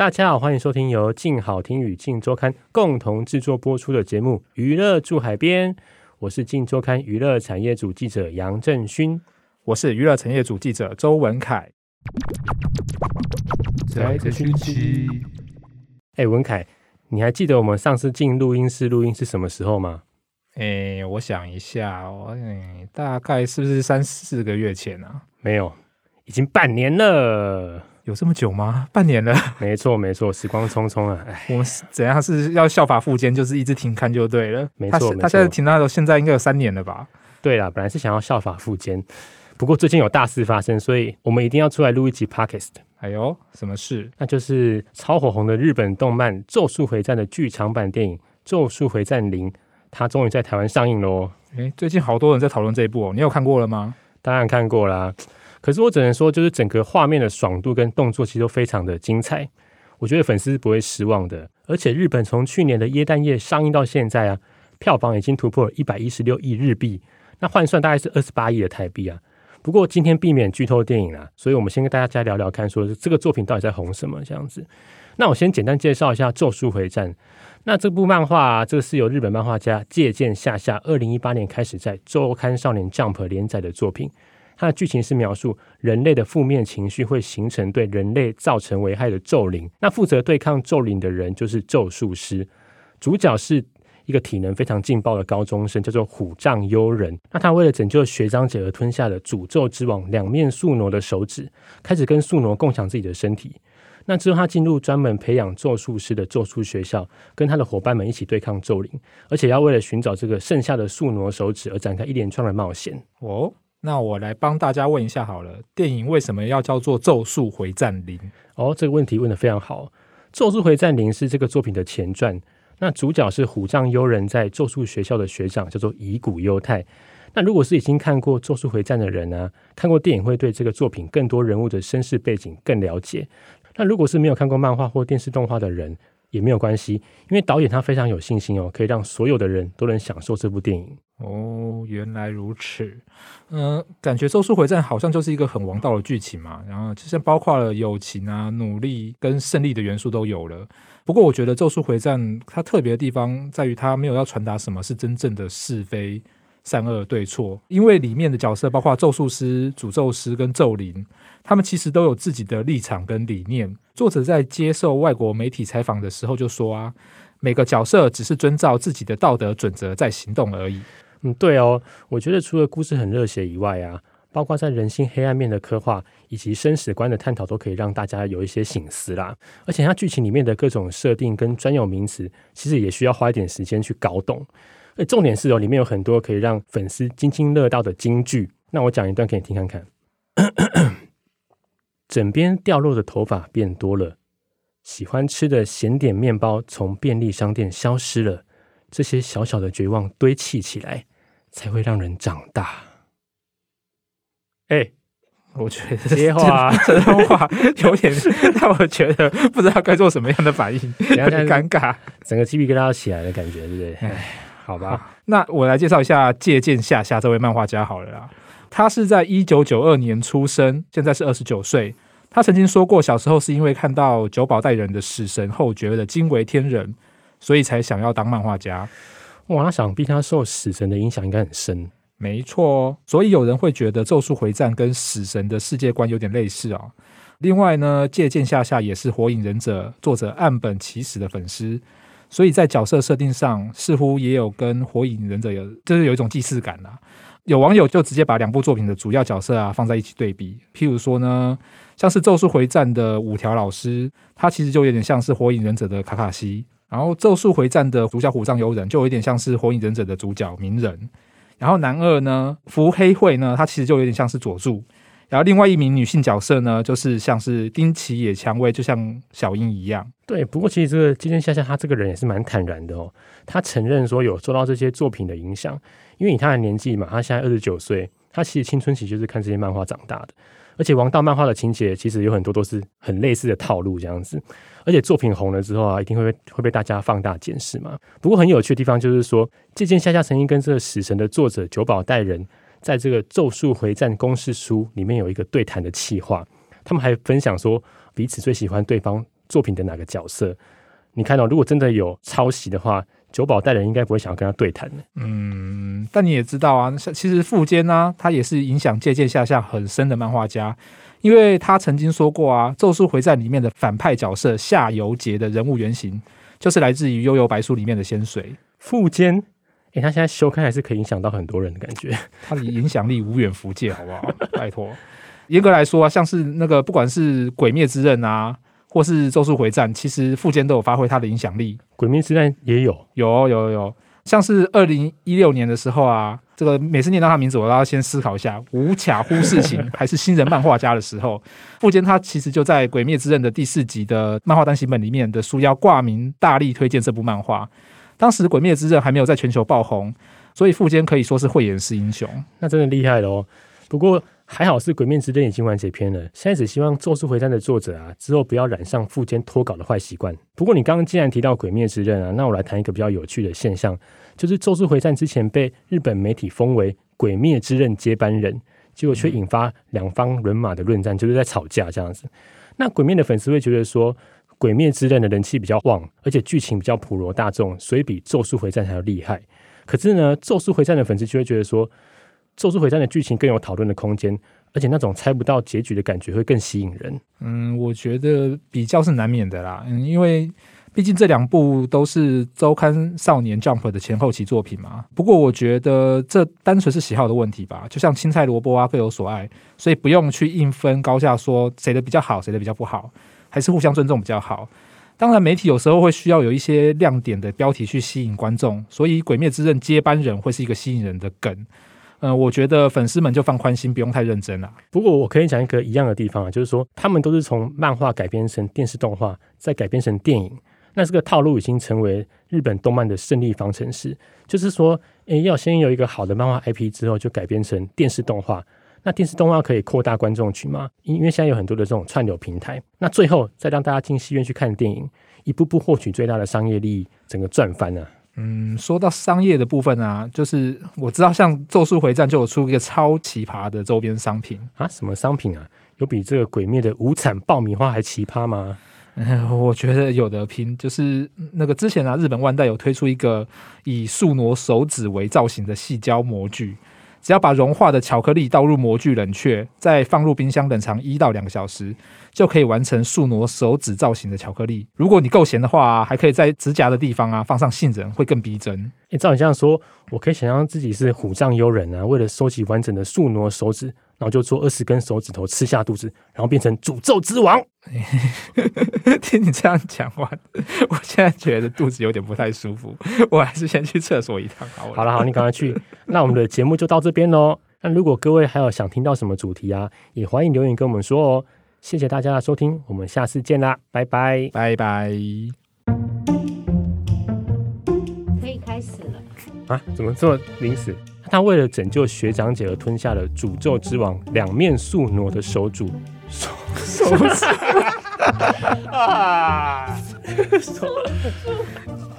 大家好，欢迎收听由静好听与静周刊共同制作播出的节目《娱乐住海边》。我是静周刊娱乐产业组记者杨正勋，我是娱乐产业组记者周文凯。在这星期，哎，文凯，你还记得我们上次进录音室录音是什么时候吗？哎，我想一下，我哎，大概是不是三四个月前啊？没有，已经半年了。有这么久吗？半年了。没错，没错，时光匆匆啊！我们怎样是要效法富坚，就是一直停刊就对了。没错，他现在停到现在应该有三年了吧？对啦，本来是想要效法富坚，不过最近有大事发生，所以我们一定要出来录一集 Podcast。哎呦，什么事？那就是超火红的日本动漫《咒术回战》的剧场版电影《咒术回战零》，它终于在台湾上映喽！哎，最近好多人在讨论这一部哦，你有看过了吗？当然看过啦。可是我只能说，就是整个画面的爽度跟动作其实都非常的精彩，我觉得粉丝是不会失望的。而且日本从去年的耶诞夜上映到现在啊，票房已经突破了一百一十六亿日币，那换算大概是二十八亿的台币啊。不过今天避免剧透电影啊，所以我们先跟大家聊聊看，说这个作品到底在红什么这样子。那我先简单介绍一下《咒术回战》。那这部漫画啊，这个是由日本漫画家借鉴下下二零一八年开始在周刊少年 Jump 连载的作品。它的剧情是描述人类的负面情绪会形成对人类造成危害的咒灵，那负责对抗咒灵的人就是咒术师。主角是一个体能非常劲爆的高中生，叫做虎杖悠仁。那他为了拯救学长姐而吞下了诅咒之王两面宿儺的手指，开始跟宿儺共享自己的身体。那之后，他进入专门培养咒术师的咒术学校，跟他的伙伴们一起对抗咒灵，而且要为了寻找这个剩下的宿儺手指而展开一连串的冒险。哦。那我来帮大家问一下好了，电影为什么要叫做《咒术回战零》？哦，这个问题问得非常好。《咒术回战零》是这个作品的前传，那主角是虎杖悠仁在咒术学校的学长，叫做乙骨忧太。那如果是已经看过《咒术回战》的人呢、看过电影会对这个作品更多人物的身世背景更了解。那如果是没有看过漫画或电视动画的人，也没有关系，因为导演他非常有信心哦，可以让所有的人都能享受这部电影。哦，原来如此。嗯、感觉《咒术回战》好像就是一个很王道的剧情嘛，然后就像包括了友情啊、努力跟胜利的元素都有了。不过我觉得《咒术回战》它特别的地方在于它没有要传达什么是真正的是非。善恶对错，因为里面的角色包括咒术师、诅咒师跟咒灵，他们其实都有自己的立场跟理念。作者在接受外国媒体采访的时候就说啊，每个角色只是遵照自己的道德准则在行动而已。嗯，对哦，我觉得除了故事很热血以外啊，包括在人性黑暗面的刻画以及生死观的探讨，都可以让大家有一些醒思啦。而且它剧情里面的各种设定跟专有名词，其实也需要花一点时间去搞懂。重点是哦，里面有很多可以让粉丝津津乐道的金句。那我讲一段给你听看看。枕边掉落的头发变多了，喜欢吃的咸点面包从便利商店消失了。这些小小的绝望堆砌起来，才会让人长大。哎，我觉得这些话，这段话有点 让我觉得不知道该做什么样的反应，有点尴尬，整个鸡皮疙瘩起来的感觉，对不对？哎。好吧，那我来介绍一下借鉴下下这位漫画家好了啦。他是在一九九二年出生，现在是二十九岁。他曾经说过，小时候是因为看到久保带人的死神后觉得惊为天人，所以才想要当漫画家。哇，那想必他受死神的影响应该很深。没错，所以有人会觉得《咒术回战》跟死神的世界观有点类似哦。另外呢，借鉴下下也是《火影忍者》作者岸本齐史的粉丝。所以在角色设定上，似乎也有跟《火影忍者》有，就是有一种既视感啦。有网友就直接把两部作品的主要角色啊放在一起对比，譬如说呢，像是《咒术回战》的五条老师，他其实就有点像是《火影忍者》的卡卡西；然后《咒术回战》的主角虎杖悠仁就有点像是《火影忍者》的主角鸣人；然后男二呢，伏黑惠呢，他其实就有点像是佐助；然后另外一名女性角色呢，就是像是丁崎野蔷薇，就像小樱一样。对，不过其实这个借鉴下下，她这个人也是蛮坦然的哦。她承认说有受到这些作品的影响，因为以她的年纪嘛，她现在二十九岁，她其实青春期就是看这些漫画长大的。而且王道漫画的情节其实有很多都是很类似的套路这样子。而且作品红了之后啊，一定会被会被大家放大检视嘛。不过很有趣的地方就是说，借鉴下下曾经跟这个死神的作者久保带人。在这个《咒术回战》公式书里面有一个对谈的企划，他们还分享说彼此最喜欢对方作品的哪个角色。你看到、哦，如果真的有抄袭的话，九保带人应该不会想要跟他对谈的。嗯，但你也知道啊，其实富坚呢、啊，他也是影响借鉴下下很深的漫画家，因为他曾经说过啊，《咒术回战》里面的反派角色夏油杰的人物原型，就是来自于《幽游白书》里面的仙水富坚。哎，他现在修刊还是可以影响到很多人的感觉，他的影响力无远弗届，好不好？拜托，严格来说啊，像是那个不管是《鬼灭之刃》啊，或是《咒术回战》，其实富坚都有发挥他的影响力。《鬼灭之刃》也有，有，有，有。像是二零一六年的时候啊，这个每次念到他名字，我都要先思考一下，无卡忽事情还是新人漫画家的时候，富坚他其实就在《鬼灭之刃》的第四集的漫画单行本里面的书腰挂名，大力推荐这部漫画。当时《鬼灭之刃》还没有在全球爆红，所以富坚可以说是慧眼识英雄，那真的厉害了哦。不过还好是《鬼灭之刃》已经完结篇了，现在只希望《咒术回战》的作者啊之后不要染上富坚脱稿的坏习惯。不过你刚刚既然提到《鬼灭之刃》啊，那我来谈一个比较有趣的现象，就是《咒术回战》之前被日本媒体封为《鬼灭之刃》接班人，结果却引发两方人马的论战，就是在吵架这样子。那《鬼灭》的粉丝会觉得说，《鬼灭之刃》的人气比较旺，而且剧情比较普罗大众，所以比《咒术回战》还要厉害。可是呢，《咒术回战》的粉丝就会觉得说，《咒术回战》的剧情更有讨论的空间，而且那种猜不到结局的感觉会更吸引人。嗯，我觉得比较是难免的啦。因为毕竟这两部都是周刊少年 Jump 的前后期作品嘛。不过我觉得这单纯是喜好的问题吧，就像青菜萝卜啊各有所爱，所以不用去硬分高下，说谁的比较好，谁的比较不好。还是互相尊重比较好。当然，媒体有时候会需要有一些亮点的标题去吸引观众，所以《鬼灭之刃》接班人会是一个吸引人的梗。嗯、我觉得粉丝们就放宽心，不用太认真了。不过，我可以讲一个一样的地方啊，就是说他们都是从漫画改编成电视动画，再改编成电影。那这个套路已经成为日本动漫的胜利方程式，就是说，诶，要先有一个好的漫画 IP 之后，就改编成电视动画。那电视动画可以扩大观众群吗？因为现在有很多的这种串流平台，那最后再让大家进戏院去看电影，一步步获取最大的商业利益，整个赚翻了。嗯，说到商业的部分啊，就是我知道像《咒术回战》就有出一个超奇葩的周边商品啊，什么商品啊？有比这个《鬼灭》的无惨爆米花还奇葩吗？嗯，我觉得有的拼，就是那个之前啊，日本万代有推出一个以树挪手指为造型的细胶模具。只要把融化的巧克力倒入模具冷却，再放入冰箱冷藏一到两个小时，就可以完成树挪手指造型的巧克力。如果你够闲的话，还可以在指甲的地方啊放上杏仁，会更逼真。诶，照你这样说，我可以想象自己是虎杖悠人啊，为了收集完整的树挪手指，然后就做二十根手指头吃下肚子，然后变成诅咒之王。听你这样讲话，我现在觉得肚子有点不太舒服，我还是先去厕所一趟好。好了，好，你赶快去。那我们的节目就到这边喽。那如果各位还有想听到什么主题啊，也欢迎留言跟我们说哦。谢谢大家的收听，我们下次见啦，拜拜，拜拜。啊？怎么这么临时？他为了拯救学长姐而吞下了诅咒之王两面宿儺的手主手手指啊！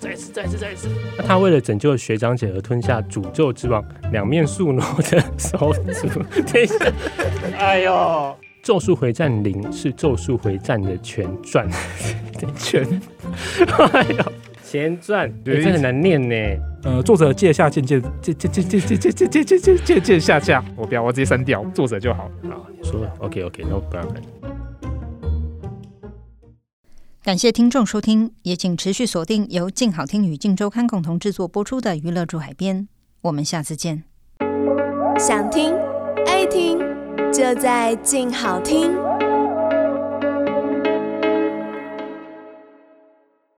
再一次，再一次，再一次。他为了拯救学长姐而吞下诅咒之王两面宿儺的手主。等一下，哎呦！咒术回战零是咒术回战的前传，前，哎呦，前传，对，这很难念呢。呃，作者借下渐渐渐渐渐渐渐渐渐渐渐渐渐下架，我不要，我直接删掉作者就好。好，你说，OK OK，那我不要看。感谢听众收听，也请持续锁定由静好听与静周刊共同制作播出的《娱乐驻海边》，我们下次见。想听爱听。就在静好听。